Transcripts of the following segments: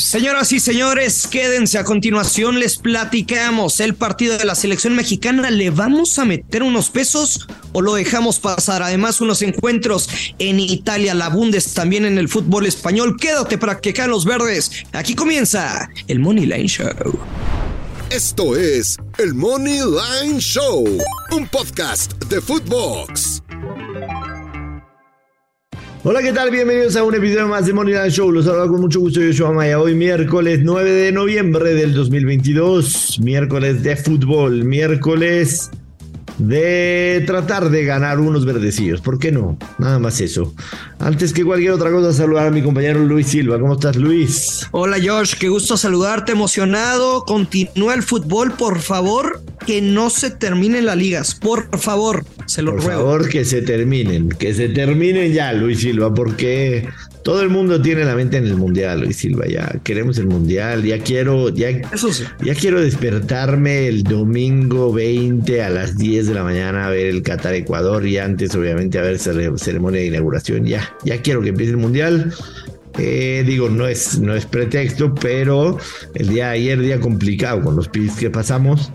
Señoras y señores, quédense a continuación, les platicamos el partido de la selección mexicana. ¿Le vamos a meter unos pesos o lo dejamos pasar? Además, unos encuentros en Italia, la Bundes también en el fútbol español. Quédate para que caen los verdes. Aquí comienza el Money Line Show. Esto es el Money Line Show, un podcast de Footbox. Hola, ¿qué tal? Bienvenidos a un episodio más de Money Show. Los saludo con mucho gusto. Yo soy Maya. Hoy miércoles 9 de noviembre del 2022. Miércoles de fútbol. Miércoles de tratar de ganar unos verdecillos. ¿Por qué no? Nada más eso. Antes que cualquier otra cosa, saludar a mi compañero Luis Silva. ¿Cómo estás, Luis? Hola, Josh. Qué gusto saludarte. Emocionado. Continúa el fútbol, por favor. Que no se terminen las ligas. Por favor. Se lo por ruego. favor, que se terminen. Que se terminen ya, Luis Silva, porque todo el mundo tiene la mente en el mundial, Luis Silva. Ya queremos el mundial. Ya quiero, ya, Eso sí. ya quiero despertarme el domingo 20 a las 10 de la mañana a ver el Qatar Ecuador y antes, obviamente, a ver cere- ceremonia de inauguración. Ya, ya quiero que empiece el mundial. Eh, digo, no es, no es pretexto, pero el día de ayer, día complicado con los pits que pasamos,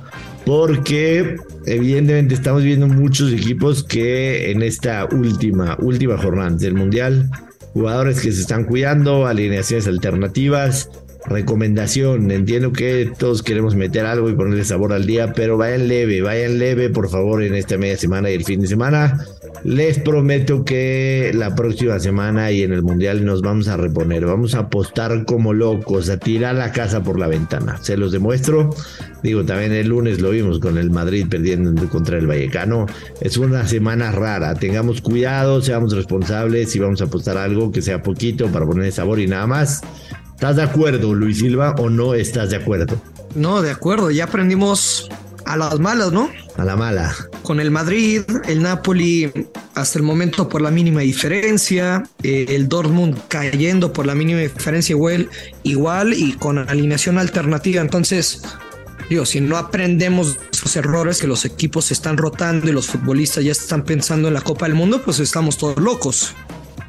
porque evidentemente estamos viendo muchos equipos que en esta última, última jornada del mundial, jugadores que se están cuidando, alineaciones alternativas, recomendación, entiendo que todos queremos meter algo y ponerle sabor al día, pero vayan leve, vayan leve por favor en esta media semana y el fin de semana. Les prometo que la próxima semana y en el mundial nos vamos a reponer, vamos a apostar como locos, a tirar la casa por la ventana, se los demuestro. Digo, también el lunes lo vimos con el Madrid perdiendo contra el Vallecano. Es una semana rara. Tengamos cuidado, seamos responsables y vamos a apostar algo que sea poquito para poner sabor y nada más. ¿Estás de acuerdo, Luis Silva, o no estás de acuerdo? No, de acuerdo. Ya aprendimos a las malas, ¿no? A la mala. Con el Madrid, el Napoli hasta el momento por la mínima diferencia, eh, el Dortmund cayendo por la mínima diferencia igual, igual y con alineación alternativa. Entonces, digo, si no aprendemos esos errores que los equipos se están rotando y los futbolistas ya están pensando en la Copa del Mundo, pues estamos todos locos.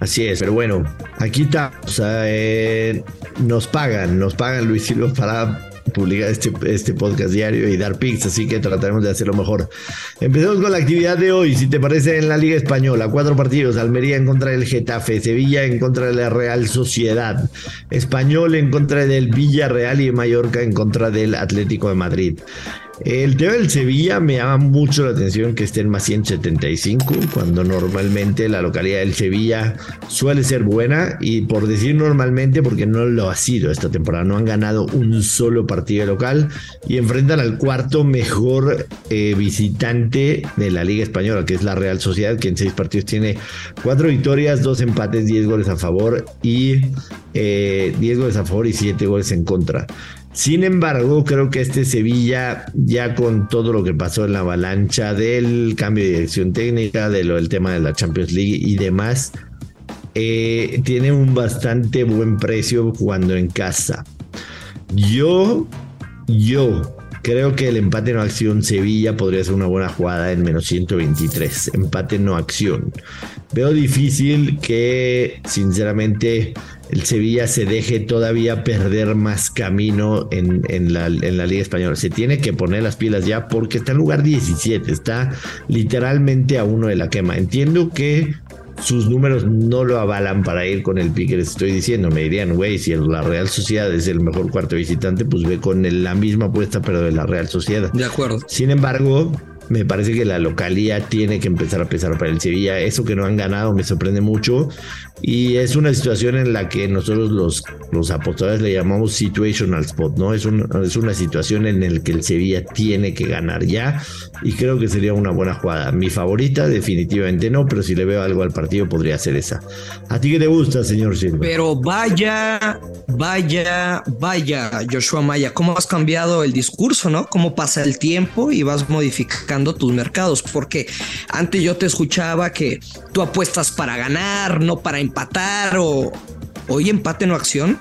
Así es, pero bueno, aquí está. Eh, nos pagan, nos pagan Luis Silva para publicar este, este podcast diario y dar pics, así que trataremos de hacerlo mejor. Empecemos con la actividad de hoy, si te parece, en la Liga Española. Cuatro partidos, Almería en contra del Getafe, Sevilla en contra de la Real Sociedad, Español en contra del Villarreal y Mallorca en contra del Atlético de Madrid. El tema del Sevilla me llama mucho la atención que esté en más 175, cuando normalmente la localidad del Sevilla suele ser buena, y por decir normalmente, porque no lo ha sido esta temporada, no han ganado un solo partido local y enfrentan al cuarto mejor eh, visitante de la Liga Española, que es la Real Sociedad, que en seis partidos tiene cuatro victorias, dos empates, diez goles a favor y eh, diez goles a favor y siete goles en contra. Sin embargo, creo que este Sevilla, ya con todo lo que pasó en la avalancha del cambio de dirección técnica, del tema de la Champions League y demás, eh, tiene un bastante buen precio jugando en casa. Yo, yo creo que el empate no acción Sevilla podría ser una buena jugada en menos 123. Empate no acción. Veo difícil que, sinceramente, el Sevilla se deje todavía perder más camino en, en, la, en, la, Liga Española. Se tiene que poner las pilas ya porque está en lugar 17, está literalmente a uno de la quema. Entiendo que sus números no lo avalan para ir con el pique que les estoy diciendo. Me dirían, güey, si la Real Sociedad es el mejor cuarto visitante, pues ve con la misma apuesta, pero de la Real Sociedad. De acuerdo. Sin embargo, me parece que la localía tiene que empezar a pesar para el Sevilla. Eso que no han ganado me sorprende mucho. Y es una situación en la que nosotros los, los apostadores le llamamos situational spot, ¿no? Es, un, es una situación en la que el Sevilla tiene que ganar ya. Y creo que sería una buena jugada. Mi favorita, definitivamente no, pero si le veo algo al partido, podría ser esa. ¿A ti qué te gusta, señor Silva? Pero vaya, vaya, vaya, Joshua Maya, ¿cómo has cambiado el discurso, no? ¿Cómo pasa el tiempo y vas modificando tus mercados? Porque antes yo te escuchaba que tú apuestas para ganar, no para empatar o hoy empate no acción.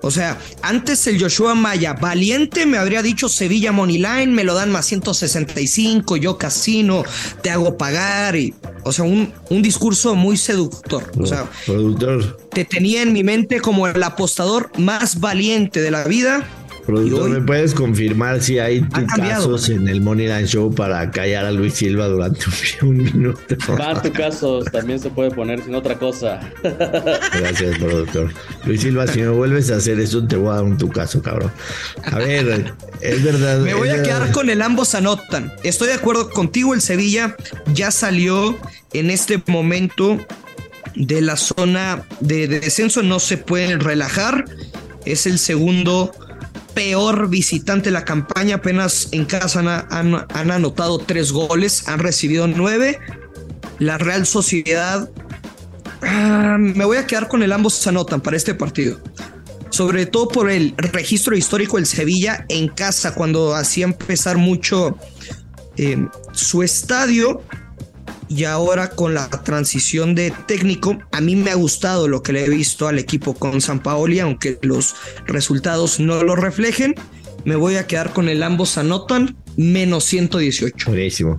O sea, antes el Joshua Maya valiente me habría dicho Sevilla Money Line, me lo dan más 165, yo casino, te hago pagar y, o sea, un, un discurso muy seductor. O sea, productor. Te tenía en mi mente como el apostador más valiente de la vida Productor, ¿me puedes confirmar si hay casos en el Moneyline Show para callar a Luis Silva durante un, minuto? Va tu casos, también se puede poner sin otra cosa. Gracias, productor. Luis Silva, si no vuelves a hacer eso, te voy a dar un tu caso, cabrón. A ver, es verdad. Me voy a quedar con el ambos anotan. Estoy de acuerdo contigo, el Sevilla ya salió en este momento de la zona de, descenso, no se pueden relajar. Es el segundo peor visitante la campaña. Apenas en casa han, anotado tres goles, han recibido nueve. La Real Sociedad. Ah, me voy a quedar con el ambos anotan para este partido. Sobre todo por el registro histórico del Sevilla en casa, cuando hacía empezar mucho eh, su estadio y ahora con la transición de técnico, a mí me ha gustado lo que le he visto al equipo con San Paoli, aunque los resultados no lo reflejen. Me voy a quedar con el ambos anotan menos 118. Buenísimo.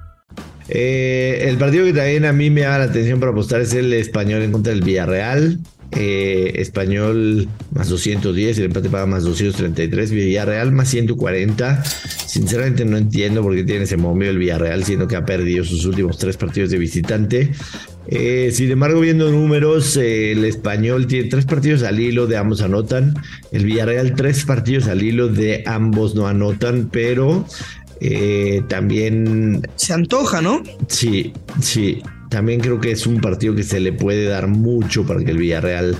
Eh, el partido que también a mí me llama la atención para apostar es el español en contra del Villarreal. Eh, español más 210, el empate paga más 233, Villarreal más 140. Sinceramente no entiendo por qué tiene ese momio el Villarreal, siendo que ha perdido sus últimos tres partidos de visitante. Eh, sin embargo, viendo números, el español tiene tres partidos al hilo de ambos anotan. El Villarreal tres partidos al hilo de ambos no anotan, pero eh, también... Se antoja, ¿no? Sí, sí. También creo que es un partido que se le puede dar mucho para que el Villarreal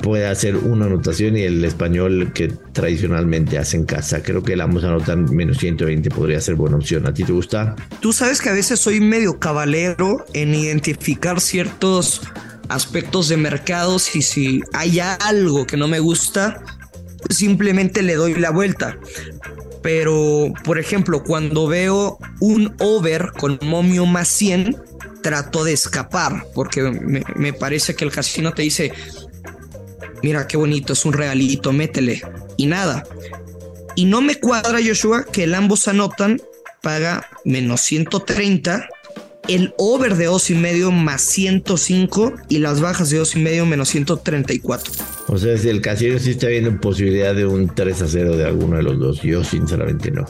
pueda hacer una anotación y el español que tradicionalmente hace en casa. Creo que el ambos anotan menos 120 podría ser buena opción. ¿A ti te gusta? Tú sabes que a veces soy medio cabalero en identificar ciertos aspectos de mercados y si hay algo que no me gusta, simplemente le doy la vuelta pero por ejemplo, cuando veo un over con momio más 100, trato de escapar, porque me, parece que el casino te dice, mira qué bonito, es un realito, métele, y nada. Y no me cuadra, Joshua, que el ambos anotan, paga menos 130 el over de dos y medio más 105 y las bajas de dos y medio menos 134. O sea, si el casino sí está viendo posibilidad de un 3 a 0 de alguno de los dos, yo sinceramente no.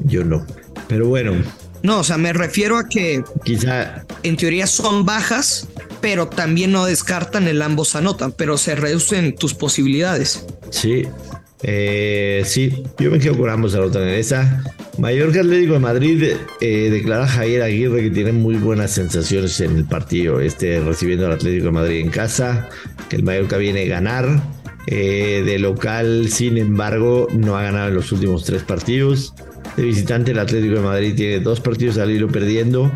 Yo no. Pero bueno. No, o sea, me refiero a que quizá en teoría son bajas, pero también no descartan el ambos anotan, pero se reducen tus posibilidades. Sí, eh, sí, yo me quedo con ambos anotan en esa. Mallorca Atlético de Madrid eh, declara Javier Aguirre que tiene muy buenas sensaciones en el partido, este recibiendo al Atlético de Madrid en casa, el Mallorca viene a ganar. Eh, de local, sin embargo, no ha ganado en los últimos tres partidos. De visitante, el Atlético de Madrid tiene dos partidos al hilo perdiendo.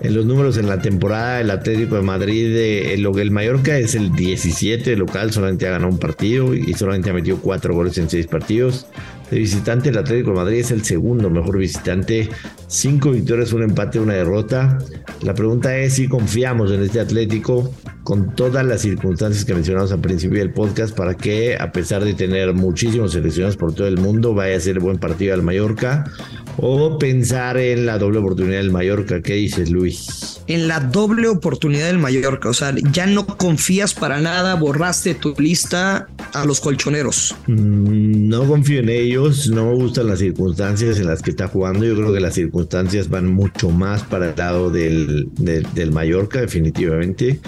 En los números en la temporada, el Atlético de Madrid, eh, el, el Mallorca es el 17 local, solamente ha ganado un partido y solamente ha metido cuatro goles en seis partidos. De visitante, el Atlético de Madrid es el segundo mejor visitante. Cinco victorias, un empate, una derrota. La pregunta es si confiamos en este Atlético con todas las circunstancias que mencionamos al principio del podcast para que, a pesar de tener muchísimos seleccionados por todo el mundo, vaya a ser buen partido al Mallorca. O pensar en la doble oportunidad del Mallorca. ¿Qué dices, Luis? En la doble oportunidad del Mallorca. O sea, ya no confías para nada, borraste tu lista a los colchoneros. Mm, no confío en ellos, no me gustan las circunstancias en las que está jugando. Yo creo que las circunstancias van mucho más para el lado del, del, Mallorca, definitivamente.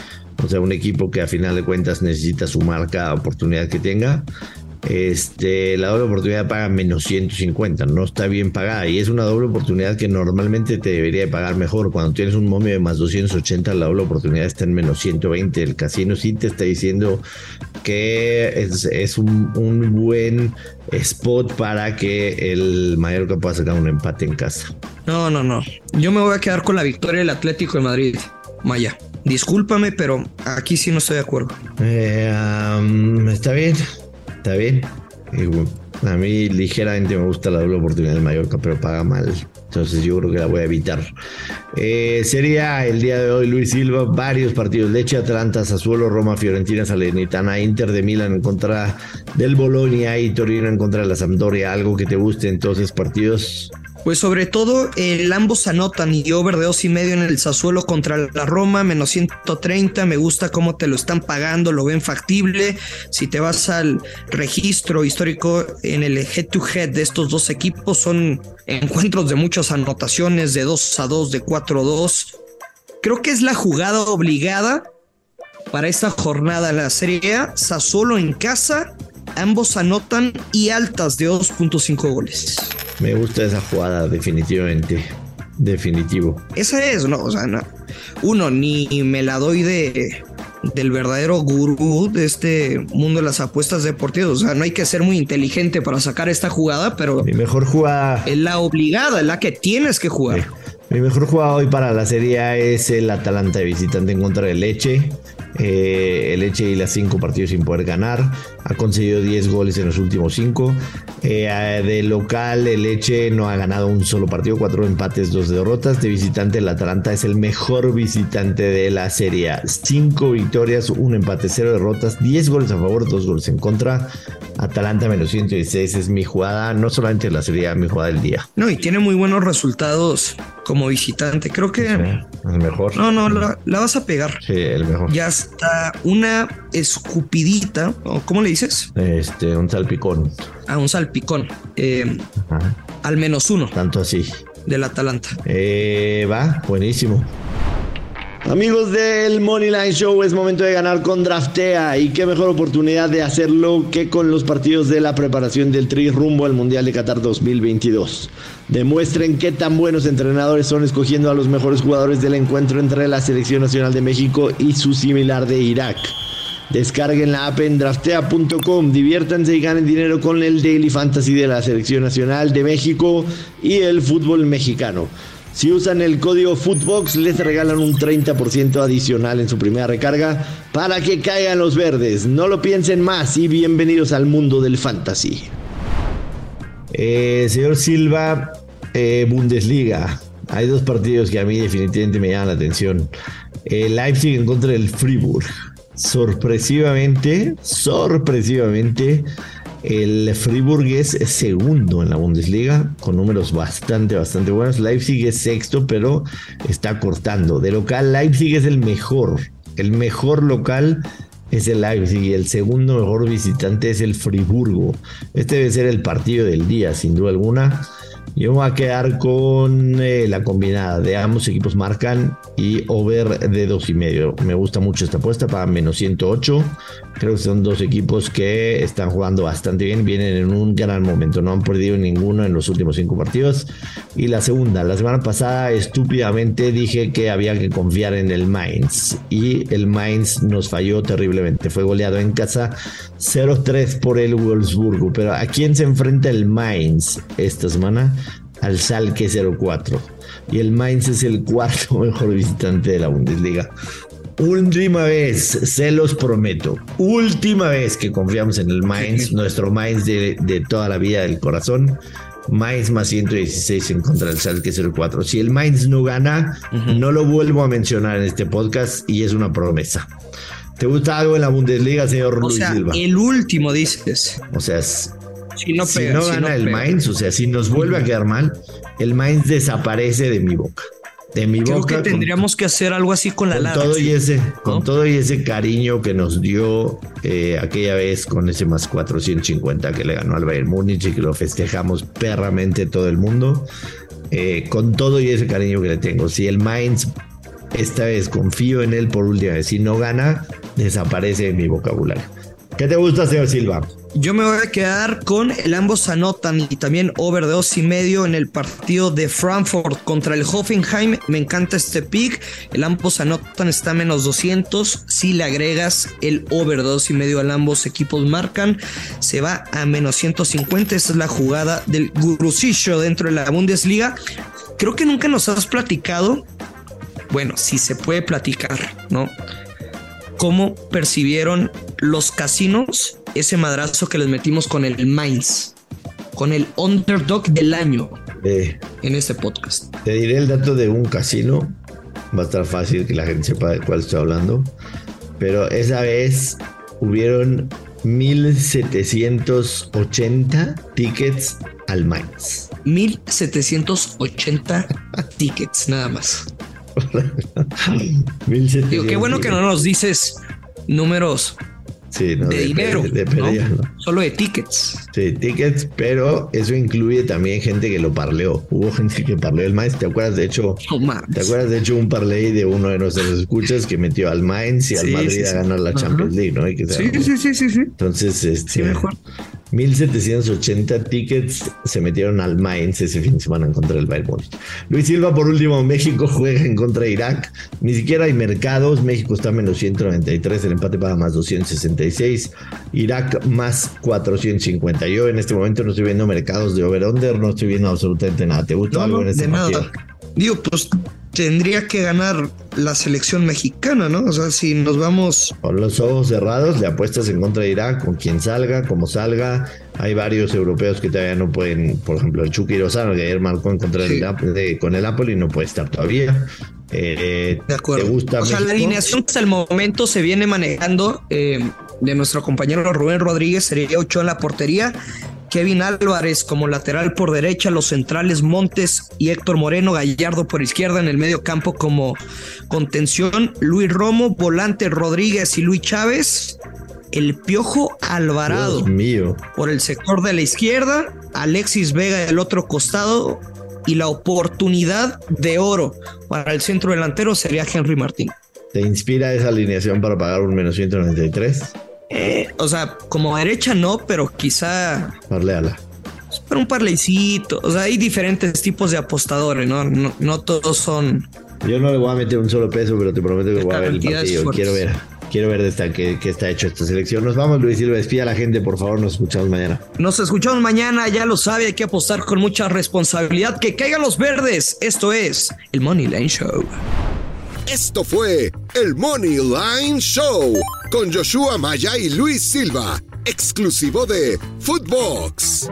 O sea, un equipo que a final de cuentas necesita sumar cada oportunidad que tenga. Este, la doble oportunidad paga menos 150, no está bien pagada y es una doble oportunidad que normalmente te debería de pagar mejor. Cuando tienes un momio de más 280, la doble oportunidad está en menos 120. El casino sí te está diciendo que es, un, un, buen spot para que el Mallorca pueda sacar un empate en casa. No, no, no. Yo me voy a quedar con la victoria del Atlético de Madrid. Maya. Discúlpame, pero aquí sí no estoy de acuerdo. Eh, um, está bien, está bien. A mí ligeramente me gusta la doble oportunidad del Mallorca, pero paga mal. Entonces yo creo que la voy a evitar. Eh, sería el día de hoy Luis Silva, varios partidos. Leche, Atlanta, Sassuolo, Roma, Fiorentina, Salernitana, Inter de Milán en contra del Bolonia y Torino en contra de la Sampdoria. Algo que te guste entonces partidos pues sobre todo, el ambos anotan y over de dos y medio en el Sassuolo contra la Roma, menos 130. Me gusta cómo te lo están pagando, lo ven factible. Si te vas al registro histórico en el head to head de estos dos equipos, son encuentros de muchas anotaciones, de 2 a 2, de 4 a 2. Creo que es la jugada obligada para esta jornada la Serie A. Sassuolo en casa, ambos anotan y altas de 2.5 goles. Me gusta esa jugada, definitivamente. Definitivo. Esa es, ¿no? O sea, no. uno, ni me la doy de del verdadero gurú de este mundo de las apuestas deportivas. O sea, no hay que ser muy inteligente para sacar esta jugada, pero. Mi mejor jugada. Es la obligada, es la que tienes que jugar. Mi mejor jugada hoy para la serie es el Atalanta de visitante en contra de Leche. Eh, el Leche y las cinco partidos sin poder ganar. Ha conseguido 10 goles en los últimos cinco. Eh, de local, el Leche no ha ganado un solo partido, cuatro empates, dos derrotas. De visitante, el Atalanta es el mejor visitante de la serie. Cinco victorias, un empate, cero derrotas, 10 goles a favor, dos goles en contra. Atalanta menos 116 es mi jugada, no solamente la serie, mi jugada del día. No, y tiene muy buenos resultados como visitante. Creo que. el mejor. No, no, la, vas a pegar. Sí, el mejor. Ya está una escupidita. ¿Cómo le dices? Este, un salpicón. Ah, un salpicón. Eh, al menos uno. Tanto así. Del Atalanta. Eh, va, buenísimo. Amigos del Moneyline Show, es momento de ganar con Draftea y qué mejor oportunidad de hacerlo que con los partidos de la preparación del Tri rumbo al Mundial de Qatar 2022. Demuestren qué tan buenos entrenadores son escogiendo a los mejores jugadores del encuentro entre la Selección Nacional de México y su similar de Irak. Descarguen la app en draftea.com, diviértanse y ganen dinero con el Daily Fantasy de la Selección Nacional de México y el fútbol mexicano. Si usan el código Footbox les regalan un 30% adicional en su primera recarga para que caigan los verdes. No lo piensen más y bienvenidos al mundo del fantasy. Eh, señor Silva, eh, Bundesliga. Hay dos partidos que a mí definitivamente me llaman la atención. El Leipzig en contra del Fribourg. Sorpresivamente, sorpresivamente, el Friburg es segundo en la Bundesliga con números bastante, bastante buenos. Leipzig es sexto, pero está cortando. De local, Leipzig es el mejor. El mejor local es el Leipzig y el segundo mejor visitante es el Friburgo. Este debe ser el partido del día, sin duda alguna. Yo voy a quedar con eh, la combinada de ambos equipos marcan y over de dos y medio. Me gusta mucho esta apuesta para menos 108. Creo que son dos equipos que están jugando bastante bien, vienen en un gran momento. No han perdido ninguno en los últimos cinco partidos. Y la segunda, la semana pasada estúpidamente dije que había que confiar en el Mainz y el Mainz nos falló terriblemente. Fue goleado en casa 0-3 por el Wolfsburgo. Pero ¿a quién se enfrenta el Mainz esta semana? Al Salke 0-4. Y el Mainz es el cuarto mejor visitante de la Bundesliga. Última vez, se los prometo. Última vez que confiamos en el Mainz, nuestro Mainz de, toda la vida del corazón. Mainz más 116 en contra del Salke 04. Si el Mainz no gana, no lo vuelvo a mencionar en este podcast y es una promesa. ¿Te gusta algo en la Bundesliga, señor o sea, El último, dices. O sea, si no, gana el Mainz, o sea, si nos vuelve a quedar mal, el Mainz desaparece de mi boca. De mi Creo boca. que tendríamos que hacer algo así con la con todo y ese Con todo y ese cariño que nos dio eh, aquella vez con ese más 450 que le ganó al Bayern Múnich y que lo festejamos perramente todo el mundo. Eh, con todo y ese cariño que le tengo. Si el Mainz esta vez confío en él por última vez. Si no gana, desaparece de mi vocabulario. ¿Qué te gusta, señor Silva? Yo me voy a quedar con el ambos anotan y también over de dos y medio en el partido de Frankfurt contra el Hoffenheim. Me encanta este pick. El ambos anotan está a menos 200. Si le agregas el over de dos y medio al ambos equipos marcan, se va a menos 150. Esa es la jugada del gurusillo dentro de la Bundesliga. Creo que nunca nos has platicado bueno, si se puede platicar, ¿no? ¿Cómo percibieron los casinos ese madrazo que les metimos con el Mainz? Con el underdog del año Eh, en este podcast. te diré el dato de un casino. Va a estar fácil que la gente sepa de cuál estoy hablando. Pero esa vez hubieron 1780 tickets al Mainz. 1780 tickets nada más. 1700 Digo, qué bueno que no nos dices números Sí, no, de dinero, solo de tickets. Sí, tickets, pero eso incluye también gente que lo parleó. Hubo gente que parleó el Mainz. ¿Te acuerdas? De hecho, No. ¿te acuerdas? De hecho, un parlay de uno de nuestros escuchas que metió al Mainz y al Sí, Madrid sí, a ganar la Ajá. Champions League, ¿no? Que Sí, sí, sí, sí, sí. Entonces, este, mejor. 1780 tickets se metieron al Mainz ese fin de semana en contra del Bayern. Luis Silva, por último, México juega en contra de Irak. Ni siquiera hay mercados. México está menos 193, el empate paga más 266. Irak más 450. Yo en este momento no estoy viendo mercados de over-under, no estoy viendo absolutamente nada. ¿Te gustó No, algo en ese de partido? nada. Digo, pues tendría que ganar la selección mexicana, ¿no? O sea, si nos vamos Con los ojos cerrados, le apuestas en contra de Irak, con quien salga, como salga. Hay varios europeos que todavía no pueden, por ejemplo, el Chucky Lozano, que ayer marcó en contra Sí. Con el Napoli, no puede estar todavía. Eh, De acuerdo. ¿Te gusta o sea, la alineación hasta el momento se viene manejando eh, de nuestro compañero Rubén Rodríguez, sería ocho en la portería. Kevin Álvarez como lateral por derecha, los centrales Montes y Héctor Moreno, Gallardo por izquierda en el medio campo como contención, Luis Romo, volante Rodríguez y Luis Chávez, el Piojo Alvarado Dios mío. por el sector de la izquierda, Alexis Vega del otro costado y la oportunidad de oro para el centro delantero sería Henry Martín. ¿Te inspira esa alineación para pagar un menos 193? Eh, o sea, como derecha no, pero quizá Parleala. para un parleycito. O sea, hay diferentes tipos de apostadores, ¿no? No, no todos son. Yo no le voy a meter un solo peso, pero te prometo que voy a ver el partido. fuertes. Quiero ver. Quiero ver de esta, qué, qué está hecho esta selección. Nos vamos, Luis Silva. Despide a la gente, por favor. Nos escuchamos mañana. Nos escuchamos mañana, ya lo sabe, hay que apostar con mucha responsabilidad. Que caigan los verdes. Esto es el Money Line Show. Esto fue el Money Line Show con Joshua Maya y Luis Silva, exclusivo de Footbox.